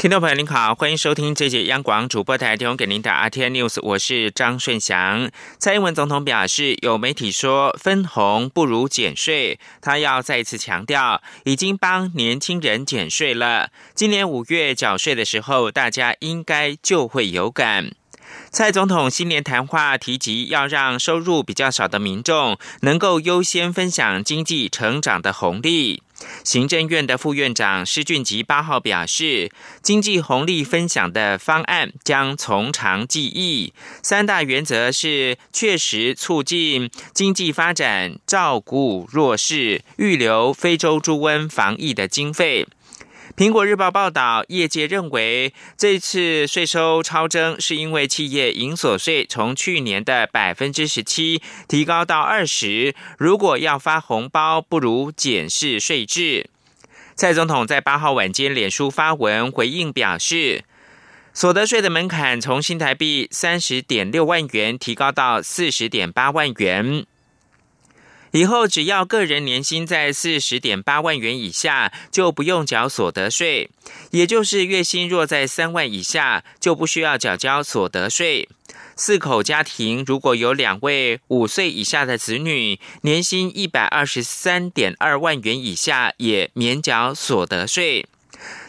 听众朋友您好，欢迎收听这节央广主播台提供给您的 RT News，我是张顺祥。蔡英文总统表示，有媒体说分红不如减税，他要再次强调，已经帮年轻人减税了。今年五月缴税的时候，大家应该就会有感。蔡总统新年谈话提及，要让收入比较少的民众能够优先分享经济成长的红利。行政院的副院长施俊吉八号表示，经济红利分享的方案将从长计议，三大原则是确实促进经济发展、照顾弱势、预留非洲猪瘟防疫的经费。苹果日报报道，业界认为这次税收超征是因为企业营所税从去年的百分之十七提高到二十，如果要发红包，不如检视税制。蔡总统在八号晚间脸书发文回应表示，所得税的门槛从新台币三十点六万元提高到四十点八万元。以后只要个人年薪在四十点八万元以下，就不用缴所得税；也就是月薪若在三万以下，就不需要缴交所得税。四口家庭如果有两位五岁以下的子女，年薪一百二十三点二万元以下，也免缴所得税。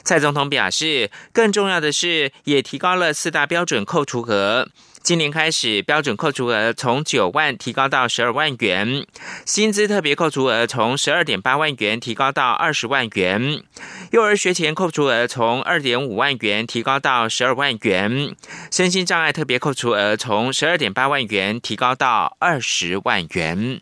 蔡总统表示，更重要的是，也提高了四大标准扣除额。今年开始，标准扣除额从九万提高到十二万元，薪资特别扣除额从十二点八万元提高到二十万元，幼儿学前扣除额从二点五万元提高到十二万元，身心障碍特别扣除额从十二点八万元提高到二十万元。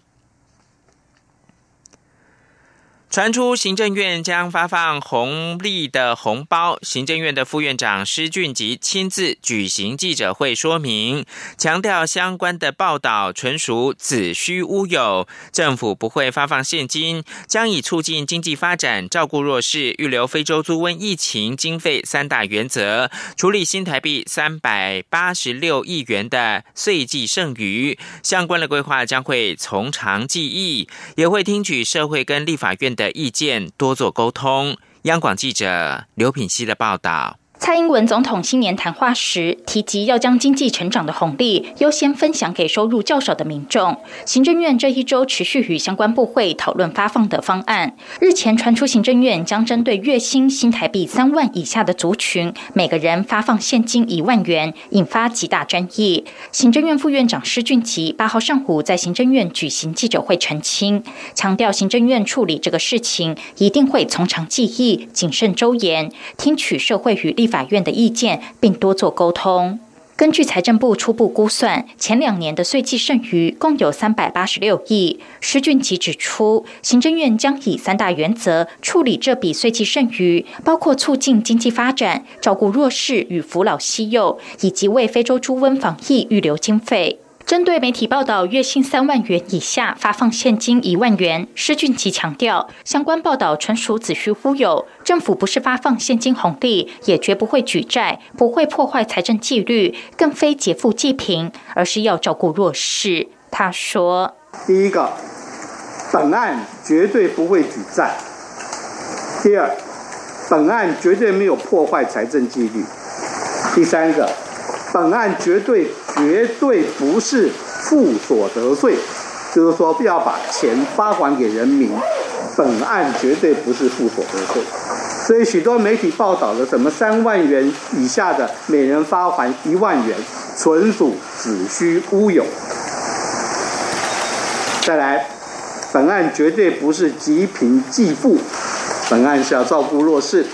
传出行政院将发放红利的红包，行政院的副院长施俊吉亲自举行记者会说明，强调相关的报道纯属子虚乌有，政府不会发放现金，将以促进经济发展、照顾弱势、预留非洲猪瘟疫情经费三大原则，处理新台币三百八十六亿元的岁季剩余，相关的规划将会从长计议，也会听取社会跟立法院。的意见多做沟通。央广记者刘品希的报道。蔡英文总统新年谈话时提及，要将经济成长的红利优先分享给收入较少的民众。行政院这一周持续与相关部会讨论发放的方案。日前传出，行政院将针对月薪新台币三万以下的族群，每个人发放现金一万元，引发极大争议。行政院副院长施俊吉八号上午在行政院举行记者会澄清，强调行政院处理这个事情一定会从长计议、谨慎周延，听取社会与立。法院的意见，并多做沟通。根据财政部初步估算，前两年的税计剩余共有三百八十六亿。施俊吉指出，行政院将以三大原则处理这笔税计剩余，包括促进经济发展、照顾弱势与扶老西幼，以及为非洲猪瘟防疫预留经费。针对媒体报道月薪三万元以下发放现金一万元，施俊奇强调，相关报道纯属子虚乌有。政府不是发放现金红利，也绝不会举债，不会破坏财政纪律，更非劫富济贫，而是要照顾弱势。他说：“第一个，本案绝对不会举债；第二，本案绝对没有破坏财政纪律；第三个。”本案绝对绝对不是负所得税，就是说不要把钱发还给人民。本案绝对不是负所得税，所以许多媒体报道的什么三万元以下的每人发还一万元，纯属子虚乌有。再来，本案绝对不是积贫济富，本案是要照顾弱势。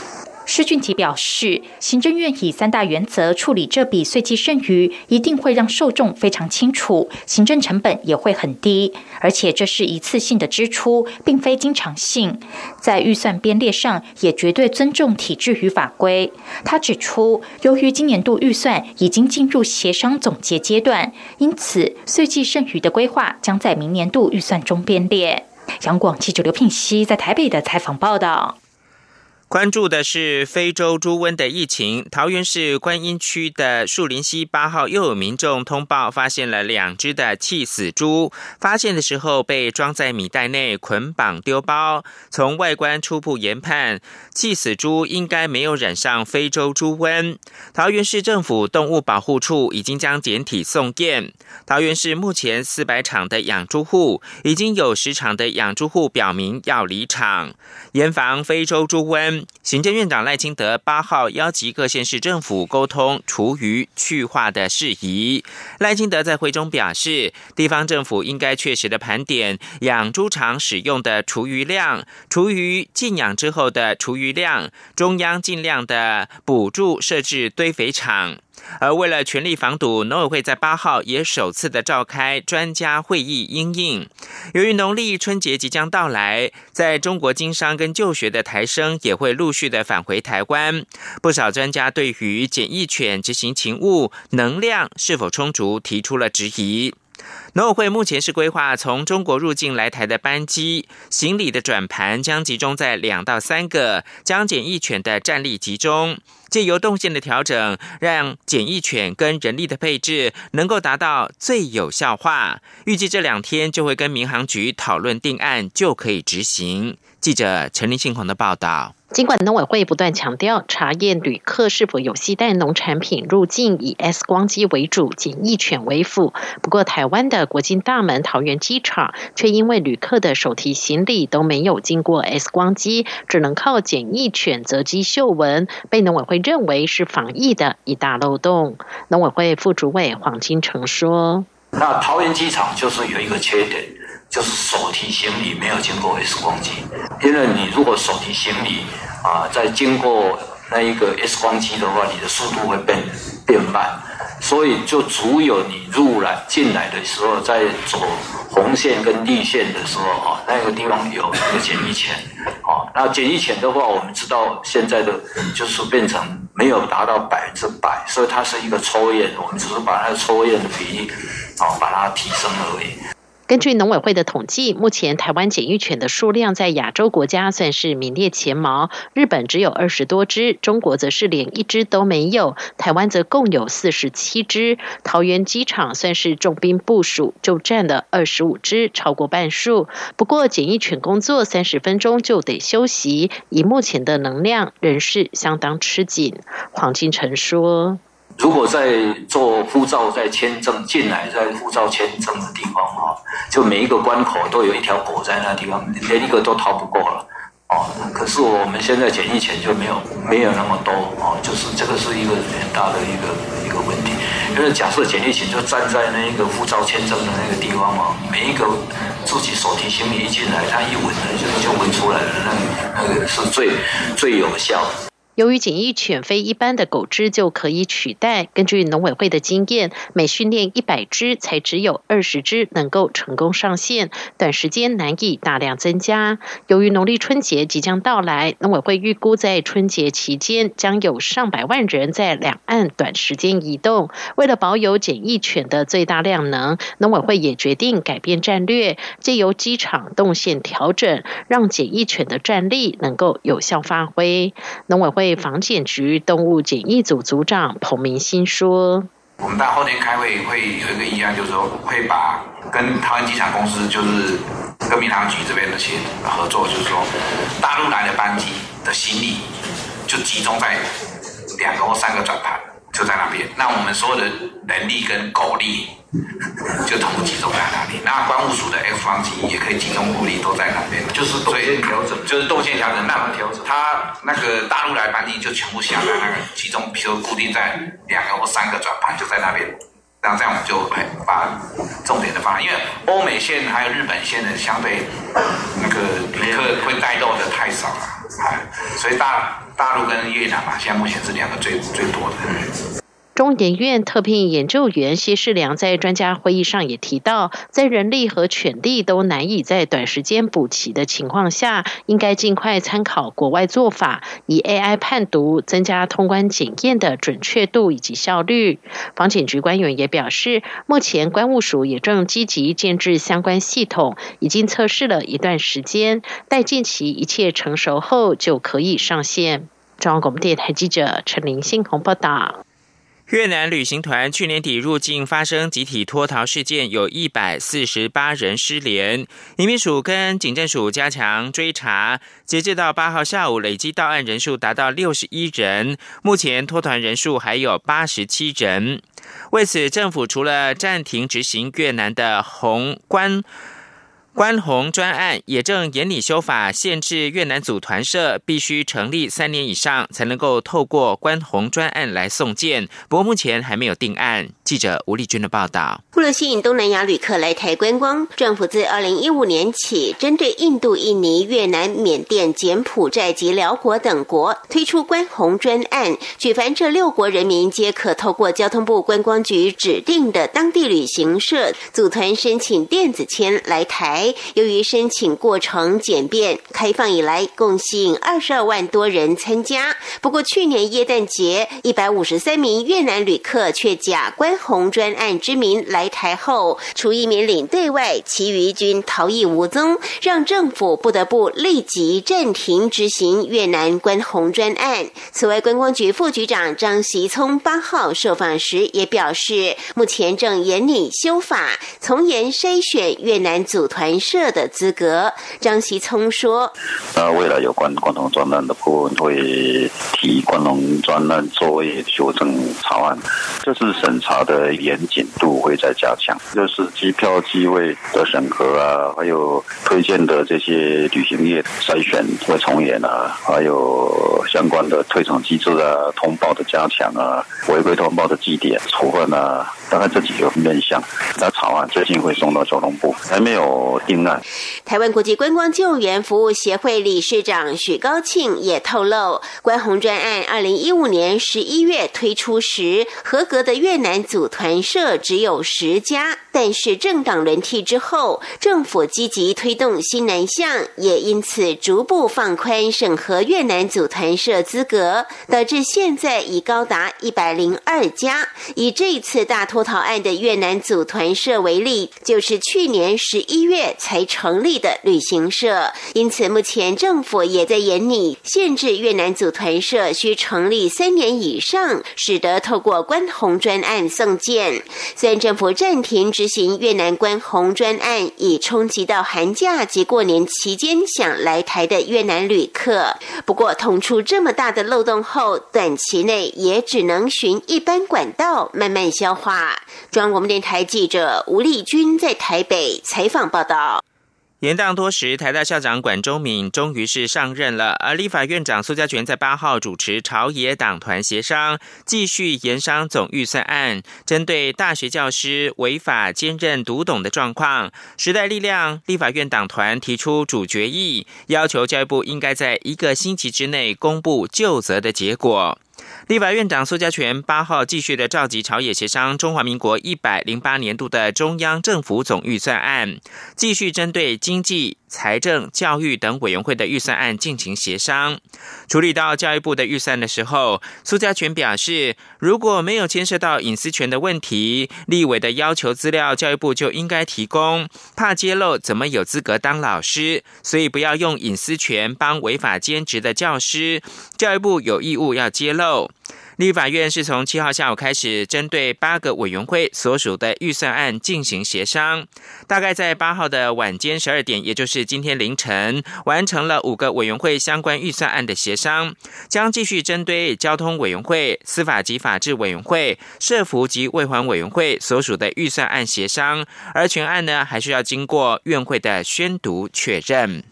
施俊奇表示，行政院以三大原则处理这笔税计剩余，一定会让受众非常清楚，行政成本也会很低，而且这是一次性的支出，并非经常性。在预算编列上，也绝对尊重体制与法规。他指出，由于今年度预算已经进入协商总结阶段，因此税计剩余的规划将在明年度预算中编列。杨广记者刘聘熙在台北的采访报道。关注的是非洲猪瘟的疫情。桃园市观音区的树林溪八号又有民众通报，发现了两只的气死猪。发现的时候被装在米袋内捆绑丢包。从外观初步研判，气死猪应该没有染上非洲猪瘟。桃园市政府动物保护处已经将检体送验。桃园市目前四百场的养猪户，已经有十场的养猪户表明要离场，严防非洲猪瘟。行政院长赖清德八号邀集各县市政府沟通厨余去化的事宜。赖清德在会中表示，地方政府应该确实的盘点养猪场使用的厨余量、厨余禁养之后的厨余量，中央尽量的补助设置堆肥厂。而为了全力防堵，农委会在八号也首次的召开专家会议应应。由于农历春节即将到来，在中国经商跟就学的台生也会陆续的返回台湾，不少专家对于检疫犬执行勤务能量是否充足提出了质疑。农委会目前是规划从中国入境来台的班机，行李的转盘将集中在两到三个，将检疫犬的战力集中，借由动线的调整，让检疫犬跟人力的配置能够达到最有效化。预计这两天就会跟民航局讨论定案，就可以执行。记者陈立信宏的报道。尽管农委会不断强调查验旅客是否有携带农产品入境以 X 光机为主，检疫犬为辅，不过台湾的国境大门桃园机场却因为旅客的手提行李都没有经过 X 光机，只能靠检疫犬择机嗅闻，被农委会认为是防疫的一大漏洞。农委会副主委黄金城说：“那桃园机场就是有一个缺点。”就是手提行李没有经过 X 光机，因为你如果手提行李啊，在经过那一个 X 光机的话，你的速度会变变慢，所以就只有你入来进来的时候，在走红线跟绿线的时候啊，那个地方有那个检疫钳，啊，那检疫钳的话，我们知道现在的就是变成没有达到百分之百，所以它是一个抽验，我们只是把那个抽验的比例啊，把它提升而已。根据农委会的统计，目前台湾检疫犬的数量在亚洲国家算是名列前茅。日本只有二十多只，中国则是连一只都没有，台湾则共有四十七只。桃园机场算是重兵部署，就占了二十五只，超过半数。不过检疫犬工作三十分钟就得休息，以目前的能量，仍是相当吃紧。黄金城说。如果在做护照、在签证进来，在护照签证的地方哈，就每一个关口都有一条狗在那地方，连一个都逃不过了，哦。可是我们现在检疫前就没有没有那么多哦，就是这个是一个很大的一个一个问题。因为假设检疫前就站在那一个护照签证的那个地方嘛，每一个自己手提行李一进来，他一闻呢就就闻出来了，那那个是最最有效。由于检疫犬非一般的狗只就可以取代，根据农委会的经验，每训练一百只才只有二十只能够成功上线，短时间难以大量增加。由于农历春节即将到来，农委会预估在春节期间将有上百万人在两岸短时间移动。为了保有检疫犬的最大量能，农委会也决定改变战略，借由机场动线调整，让检疫犬的战力能够有效发挥。农委会。被防检局动物检疫组组长彭明新说：“我们到后天开会会有一个议案，就是说会把跟桃园机场公司，就是跟民航局这边的协合作，就是说大陆来的班机的行李就集中在两个或三个转盘，就在那边。那我们所有的人力跟狗力。”就同步集中在那里，那关务署的 F 方机也可以集中火力都在那边，就是动线调整，就是动线调整，那调整，它那个大陆来班机就全部下来，那个集中，比如固定在两个或三个转盘就在那边，那这样我们就把重点的放，因为欧美线还有日本线的相对那个旅客会带动的太少了，哎，所以大大陆跟越南嘛，现在目前是两个最最多的。中研院特聘研究员谢世良在专家会议上也提到，在人力和权力都难以在短时间补齐的情况下，应该尽快参考国外做法，以 AI 判读，增加通关检验的准确度以及效率。防检局官员也表示，目前关务署也正积极建制相关系统，已经测试了一段时间，待近期一切成熟后就可以上线。中央广播电台记者陈林信鸿报道。越南旅行团去年底入境发生集体脱逃事件，有一百四十八人失联。移民署跟警政署加强追查，截至到八号下午，累计到案人数达到六十一人。目前脱团人数还有八十七人。为此，政府除了暂停执行越南的红关。关红专案也正严拟修法，限制越南组团社必须成立三年以上，才能够透过关红专案来送件。不过目前还没有定案。记者吴丽君的报道：为了吸引东南亚旅客来台观光，政府自二零一五年起，针对印度、印尼、越南、缅甸、柬埔寨及辽国等国推出关红专案，举凡这六国人民皆可透过交通部观光局指定的当地旅行社组团申请电子签来台。由于申请过程简便，开放以来共吸引二十二万多人参加。不过，去年耶诞节，一百五十三名越南旅客却假关红专案之名来台后，除一名领队外，其余均逃逸无踪，让政府不得不立即暂停执行越南关红专案。此外，观光局副局长张习聪八号受访时也表示，目前正严拟修法，从严筛选越南组团。社的资格，张习聪说：“那未来有关关农专案的部分会提关农专案作为修正草案，就是审查的严谨度会再加强，就是机票机位的审核啊，还有推荐的这些旅行业筛选会从严啊，还有相关的退场机制啊、通报的加强啊、违规通报的记点处分啊，大概这几个面向。那草案最近会送到交通部，还没有。”台湾国际观光救援服务协会理事长许高庆也透露，关宏专案二零一五年十一月推出时，合格的越南组团社只有十家，但是政党轮替之后，政府积极推动新南向，也因此逐步放宽审核越南组团社资格，导致现在已高达一百零二家。以这次大脱逃案的越南组团社为例，就是去年十一月。才成立的旅行社，因此目前政府也在严拟限制越南组团社需成立三年以上，使得透过关红专案送件。虽然政府暂停执行越南关红专案，以冲击到寒假及过年期间想来台的越南旅客，不过捅出这么大的漏洞后，短期内也只能循一般管道慢慢消化。中央广播电台记者吴丽君在台北采访报道。延宕多时，台大校长管中敏终于是上任了。而立法院长苏家全在八号主持朝野党团协商，继续研商总预算案。针对大学教师违法兼任读懂的状况，时代力量立法院党团提出主决议，要求教育部应该在一个星期之内公布就责的结果。立法院长苏家全八号继续的召集朝野协商中华民国一百零八年度的中央政府总预算案，继续针对经济、财政、教育等委员会的预算案进行协商。处理到教育部的预算的时候，苏家全表示，如果没有牵涉到隐私权的问题，立委的要求资料教育部就应该提供，怕揭露怎么有资格当老师？所以不要用隐私权帮违法兼职的教师，教育部有义务要揭露。立法院是从七号下午开始，针对八个委员会所属的预算案进行协商。大概在八号的晚间十二点，也就是今天凌晨，完成了五个委员会相关预算案的协商，将继续针对交通委员会、司法及法制委员会、社福及卫环委员会所属的预算案协商。而全案呢，还是要经过院会的宣读确认。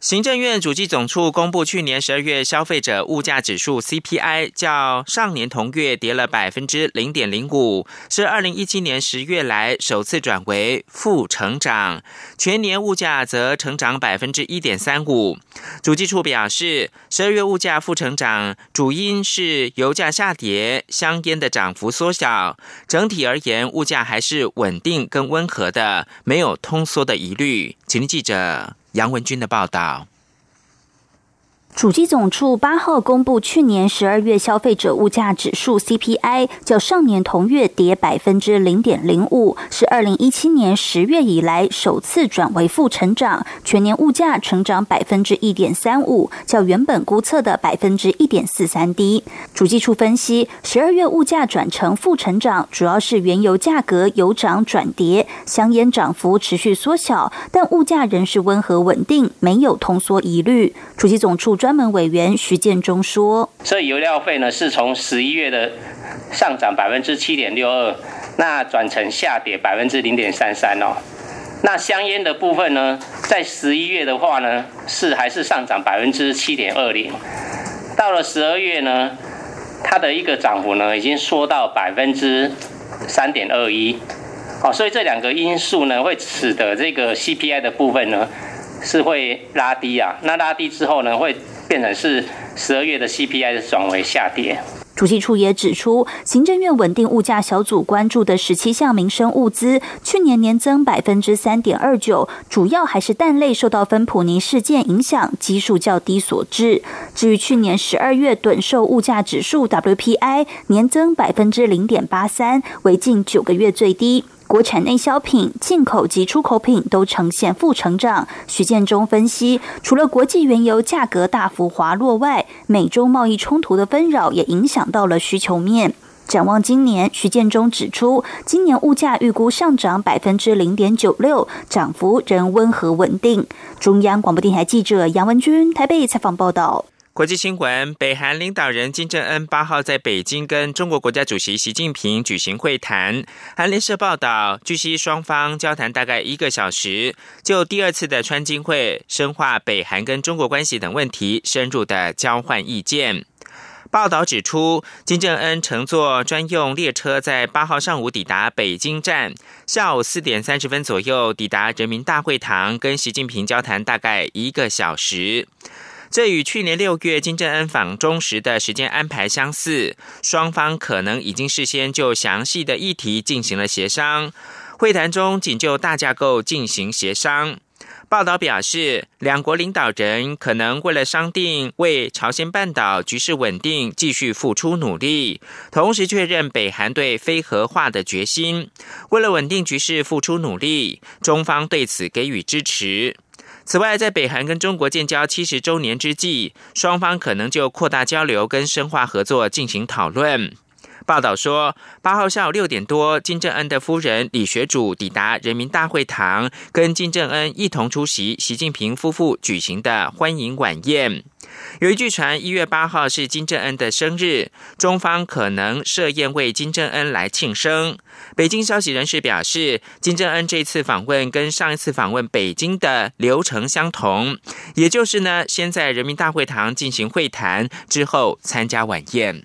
行政院主计总处公布去年十二月消费者物价指数 CPI，较上年同月跌了百分之零点零五，是二零一七年十月来首次转为负成长。全年物价则成长百分之一点三五。主计处表示，十二月物价负成长主因是油价下跌，香烟的涨幅缩小。整体而言，物价还是稳定跟温和的，没有通缩的疑虑。请听记者。杨文军的报道。主机总处八号公布去年十二月消费者物价指数 CPI，较上年同月跌百分之零点零五，是二零一七年十月以来首次转为负成长。全年物价成长百分之一点三五，较原本估测的百分之一点四三低。主机处分析，十二月物价转成负成长，主要是原油价格由涨转跌，香烟涨幅持续缩小，但物价仍是温和稳定，没有通缩疑虑。主机总处专门委员徐建中说：“这油料费呢，是从十一月的上涨百分之七点六二，那转成下跌百分之零点三三哦。那香烟的部分呢，在十一月的话呢，是还是上涨百分之七点二零，到了十二月呢，它的一个涨幅呢，已经缩到百分之三点二一。哦，所以这两个因素呢，会使得这个 CPI 的部分呢，是会拉低啊。那拉低之后呢，会。”变成是十二月的 CPI 转为下跌。主计处也指出，行政院稳定物价小组关注的十七项民生物资，去年年增百分之三点二九，主要还是蛋类受到芬普尼事件影响，基数较低所致。至于去年十二月趸售物价指数 WPI 年增百分之零点八三，为近九个月最低。国产内销品、进口及出口品都呈现负成长。徐建中分析，除了国际原油价格大幅滑落外，美中贸易冲突的纷扰也影响到了需求面。展望今年，徐建中指出，今年物价预估上涨百分之零点九六，涨幅仍温和稳定。中央广播电台记者杨文君台北采访报道。国际新闻：北韩领导人金正恩八号在北京跟中国国家主席习近平举行会谈。韩联社报道，据悉双方交谈大概一个小时，就第二次的川金会、深化北韩跟中国关系等问题深入的交换意见。报道指出，金正恩乘坐专用列车在八号上午抵达北京站，下午四点三十分左右抵达人民大会堂，跟习近平交谈大概一个小时。这与去年六月金正恩访中时的时间安排相似，双方可能已经事先就详细的议题进行了协商。会谈中仅就大架构进行协商。报道表示，两国领导人可能为了商定为朝鲜半岛局势稳定继续付出努力，同时确认北韩对非核化的决心。为了稳定局势付出努力，中方对此给予支持。此外，在北韩跟中国建交七十周年之际，双方可能就扩大交流跟深化合作进行讨论。报道说，八号下午六点多，金正恩的夫人李雪主抵达人民大会堂，跟金正恩一同出席习近平夫妇举行的欢迎晚宴。有一句传，一月八号是金正恩的生日，中方可能设宴为金正恩来庆生。北京消息人士表示，金正恩这次访问跟上一次访问北京的流程相同，也就是呢，先在人民大会堂进行会谈，之后参加晚宴。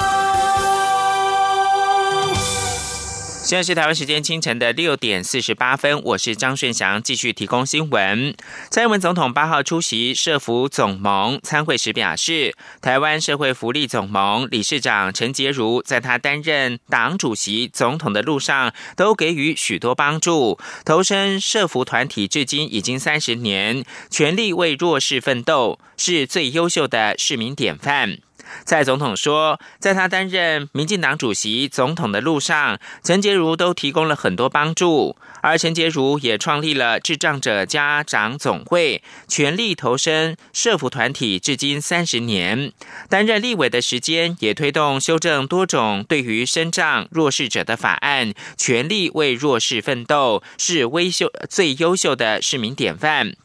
现在是台湾时间清晨的六点四十八分，我是张顺祥，继续提供新闻。蔡英文总统八号出席社福总盟参会时表示，台湾社会福利总盟理事长陈洁如在他担任党主席、总统的路上，都给予许多帮助。投身社福团体至今已经三十年，全力为弱势奋斗，是最优秀的市民典范。蔡总统说，在他担任民进党主席、总统的路上，陈洁如都提供了很多帮助，而陈洁如也创立了智障者家长总会，全力投身社福团体，至今三十年。担任立委的时间，也推动修正多种对于身障弱势者的法案，全力为弱势奋斗，是微秀最优秀的市民典范。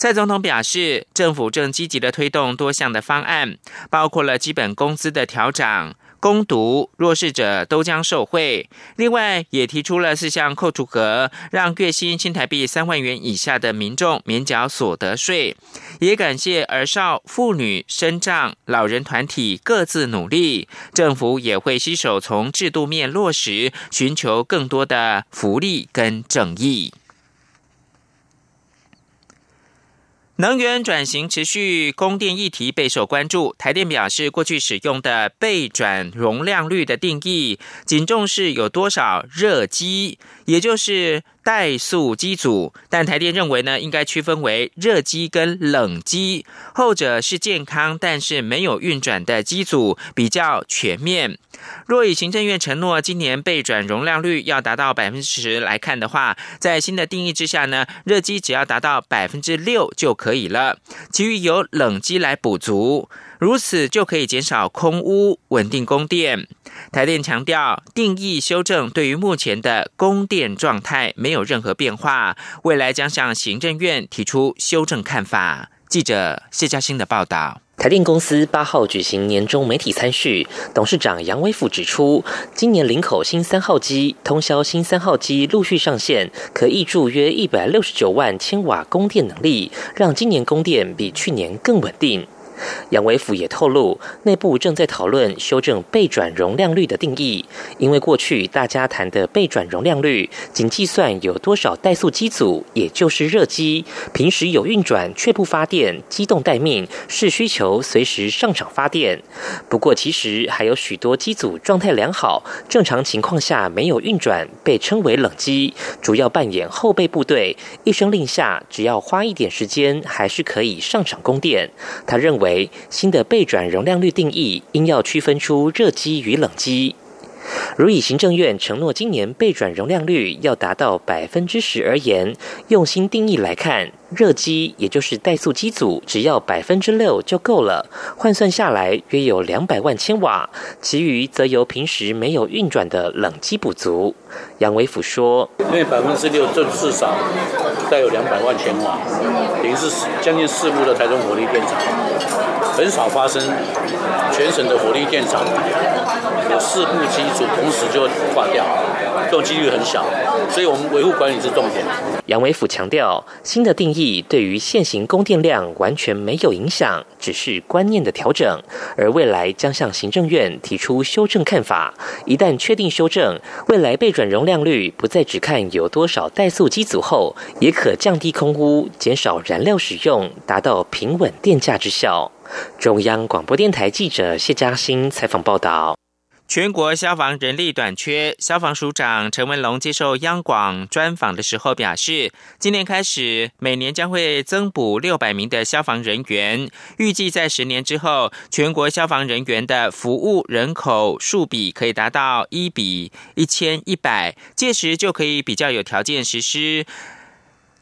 蔡总统表示，政府正积极的推动多项的方案，包括了基本工资的调整。攻读弱势者都将受惠。另外，也提出了四项扣除额，让月薪新台币三万元以下的民众免缴所得税。也感谢儿少、妇女、身障、老人团体各自努力，政府也会携手从制度面落实，寻求更多的福利跟正义。能源转型持续，供电议题备受关注。台电表示，过去使用的备转容量率的定义，仅重视有多少热机，也就是。怠速机组，但台电认为呢，应该区分为热机跟冷机，后者是健康但是没有运转的机组，比较全面。若以行政院承诺今年备转容量率要达到百分之十来看的话，在新的定义之下呢，热机只要达到百分之六就可以了，其余由冷机来补足。如此就可以减少空污，稳定供电。台电强调，定义修正对于目前的供电状态没有任何变化，未来将向行政院提出修正看法。记者谢嘉欣的报道。台电公司八号举行年终媒体参叙，董事长杨威富指出，今年林口新三号机、通宵新三号机陆续上线，可挹注约一百六十九万千瓦供电能力，让今年供电比去年更稳定。杨维府也透露，内部正在讨论修正被转容量率的定义，因为过去大家谈的被转容量率仅计算有多少怠速机组，也就是热机，平时有运转却不发电，机动待命，是需求随时上场发电。不过，其实还有许多机组状态良好，正常情况下没有运转，被称为冷机，主要扮演后备部队，一声令下，只要花一点时间，还是可以上场供电。他认为。新的备转容量率定义应要区分出热机与冷机。如以行政院承诺今年备转容量率要达到百分之十而言，用心定义来看，热机也就是怠速机组，只要百分之六就够了。换算下来约有两百万千瓦，其余则由平时没有运转的冷机补足。杨伟甫说：“因为百分之六就至少带有两百万千瓦，等于是将近四部的台中火力电厂，很少发生全省的火力电厂。”有四部机组同时就挂掉，这种几率很小，所以我们维护管理是重点。杨伟甫强调，新的定义对于现行供电量完全没有影响，只是观念的调整，而未来将向行政院提出修正看法。一旦确定修正，未来备转容量率不再只看有多少怠速机组后，也可降低空污，减少燃料使用，达到平稳电价之效。中央广播电台记者谢嘉欣采访报道。全国消防人力短缺，消防署长陈文龙接受央广专访的时候表示，今年开始每年将会增补六百名的消防人员，预计在十年之后，全国消防人员的服务人口数比可以达到一比一千一百，届时就可以比较有条件实施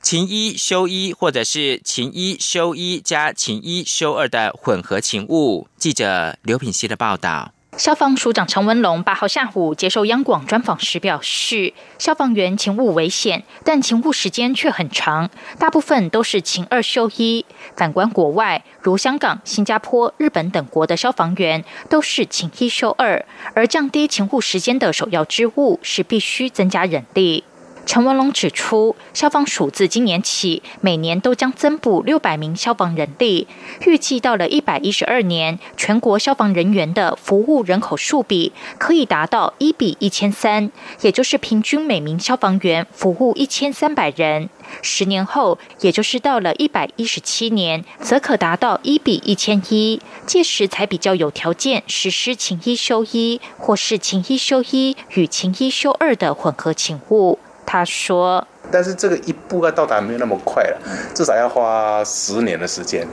勤一休一，或者是勤一休一加勤一休二的混合勤务。记者刘品希的报道。消防署长陈文龙八号下午接受央广专访时表示，消防员勤务危险，但勤务时间却很长，大部分都是勤二休一。反观国外，如香港、新加坡、日本等国的消防员都是勤一休二，而降低勤务时间的首要之务是必须增加人力。陈文龙指出，消防署自今年起，每年都将增补六百名消防人力，预计到了一百一十二年，全国消防人员的服务人口数比可以达到一比一千三，也就是平均每名消防员服务一千三百人。十年后，也就是到了一百一十七年，则可达到一比一千一，届时才比较有条件实施勤一休一，或是勤一休一与勤一休二的混合勤务。他说：“但是这个一步要到达没有那么快了，至少要花十年的时间，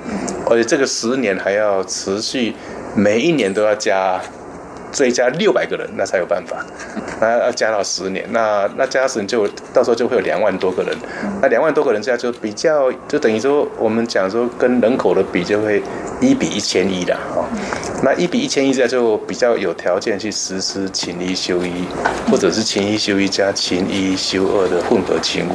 而且这个十年还要持续，每一年都要加。”追加六百个人，那才有办法。那要加到十年，那那加十年就到时候就会有两万多个人。那两万多个人这样就比较，就等于说我们讲说跟人口的比就会一比一千一的哦。那一比一千一这样就比较有条件去实施勤一休一，或者是勤一休一加勤一休二的混合勤务。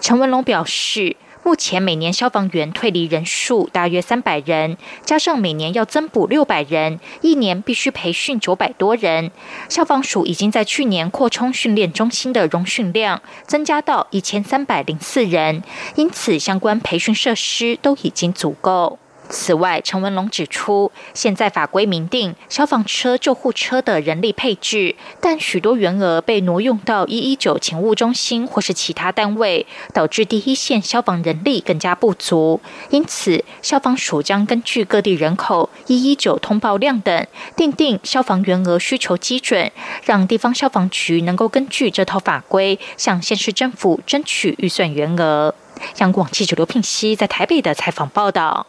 陈文龙表示。目前每年消防员退离人数大约三百人，加上每年要增补六百人，一年必须培训九百多人。消防署已经在去年扩充训练中心的容训量，增加到一千三百零四人，因此相关培训设施都已经足够。此外，陈文龙指出，现在法规明定消防车、救护车的人力配置，但许多员额被挪用到一一九勤务中心或是其他单位，导致第一线消防人力更加不足。因此，消防署将根据各地人口、一一九通报量等，定定消防员额需求基准，让地方消防局能够根据这套法规，向县市政府争取预算员额。央广记者刘聘熙在台北的采访报道。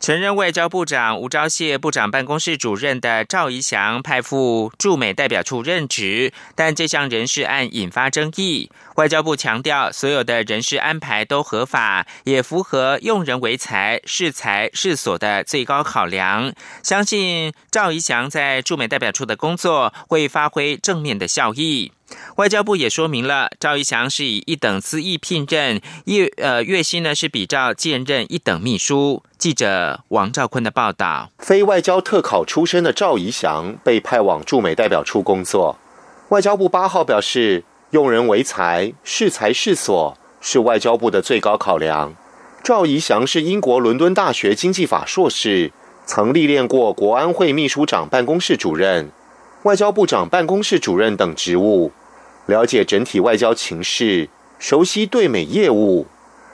曾任外交部长吴钊燮部长办公室主任的赵怡翔派赴驻美代表处任职，但这项人事案引发争议。外交部强调，所有的人事安排都合法，也符合用人为才、适才适所的最高考量。相信赵怡翔在驻美代表处的工作会发挥正面的效益。外交部也说明了，赵一翔是以一等资义聘任，月呃月薪呢是比照兼任一等秘书。记者王兆坤的报道：非外交特考出身的赵怡翔被派往驻美代表处工作。外交部八号表示，用人为才、是才是所是外交部的最高考量。赵怡翔是英国伦敦大学经济法硕士，曾历练过国安会秘书长办公室主任。外交部长办公室主任等职务，了解整体外交情势，熟悉对美业务，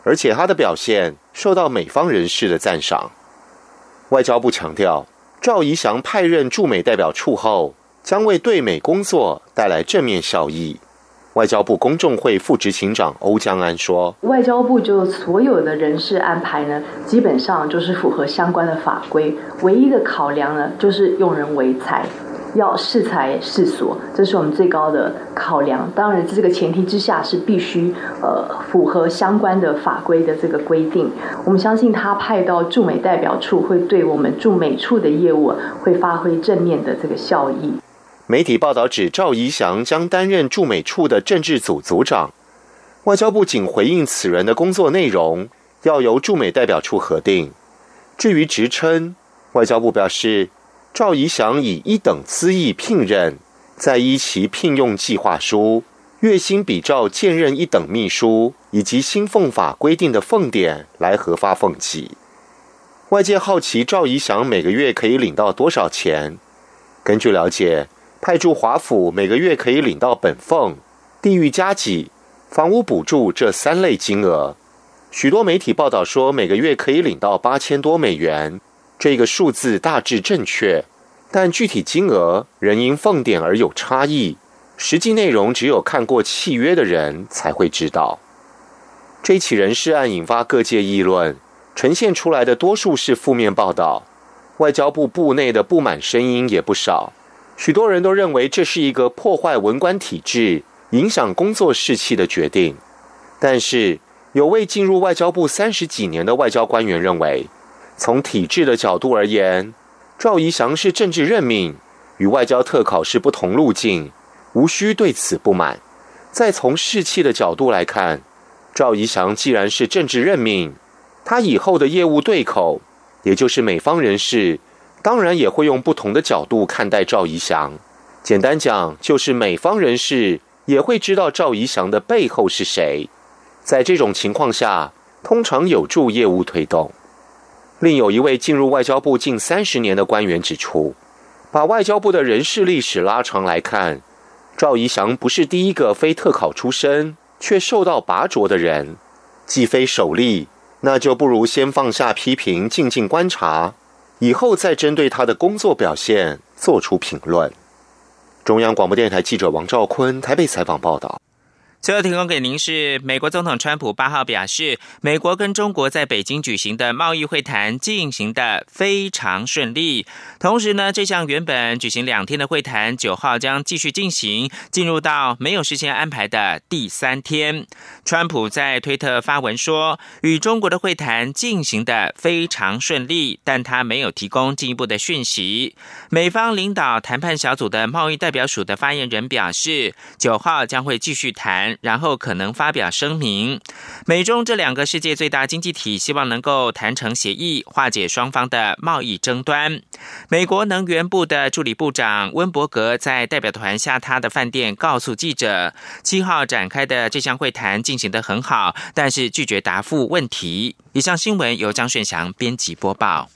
而且他的表现受到美方人士的赞赏。外交部强调，赵怡翔派任驻美代表处后，将为对美工作带来正面效益。外交部公众会副执行长欧江安说：“外交部就所有的人事安排呢，基本上就是符合相关的法规，唯一的考量呢，就是用人为才。”要适才适所，这是我们最高的考量。当然，在这个前提之下，是必须呃符合相关的法规的这个规定。我们相信他派到驻美代表处，会对我们驻美处的业务会发挥正面的这个效益。媒体报道指，赵怡翔将担任驻美处的政治组组长。外交部仅回应此人的工作内容要由驻美代表处核定。至于职称，外交部表示。赵怡翔以一等资义聘任，在依其聘用计划书，月薪比照兼任一等秘书以及新俸法规定的俸点来核发俸给。外界好奇赵怡翔每个月可以领到多少钱？根据了解，派驻华府每个月可以领到本俸、地域加给、房屋补助这三类金额。许多媒体报道说，每个月可以领到八千多美元。这个数字大致正确，但具体金额仍因放点而有差异。实际内容只有看过契约的人才会知道。这起人事案引发各界议论，呈现出来的多数是负面报道。外交部部内的不满声音也不少，许多人都认为这是一个破坏文官体制、影响工作士气的决定。但是，有位进入外交部三十几年的外交官员认为。从体制的角度而言，赵怡翔是政治任命，与外交特考是不同路径，无需对此不满。再从士气的角度来看，赵怡翔既然是政治任命，他以后的业务对口，也就是美方人士，当然也会用不同的角度看待赵怡翔。简单讲，就是美方人士也会知道赵怡翔的背后是谁。在这种情况下，通常有助业务推动。另有一位进入外交部近三十年的官员指出，把外交部的人事历史拉长来看，赵怡翔不是第一个非特考出身却受到拔擢的人。既非首例，那就不如先放下批评，静静观察，以后再针对他的工作表现做出评论。中央广播电台记者王兆坤台北采访报道。最后提供给您是美国总统川普八号表示，美国跟中国在北京举行的贸易会谈进行的非常顺利。同时呢，这项原本举行两天的会谈，九号将继续进行，进入到没有事先安排的第三天。川普在推特发文说，与中国的会谈进行的非常顺利，但他没有提供进一步的讯息。美方领导谈判小组的贸易代表署的发言人表示，九号将会继续谈。然后可能发表声明。美中这两个世界最大经济体希望能够谈成协议，化解双方的贸易争端。美国能源部的助理部长温伯格在代表团下榻的饭店告诉记者，七号展开的这项会谈进行得很好，但是拒绝答复问题。以上新闻由张顺祥编辑播报。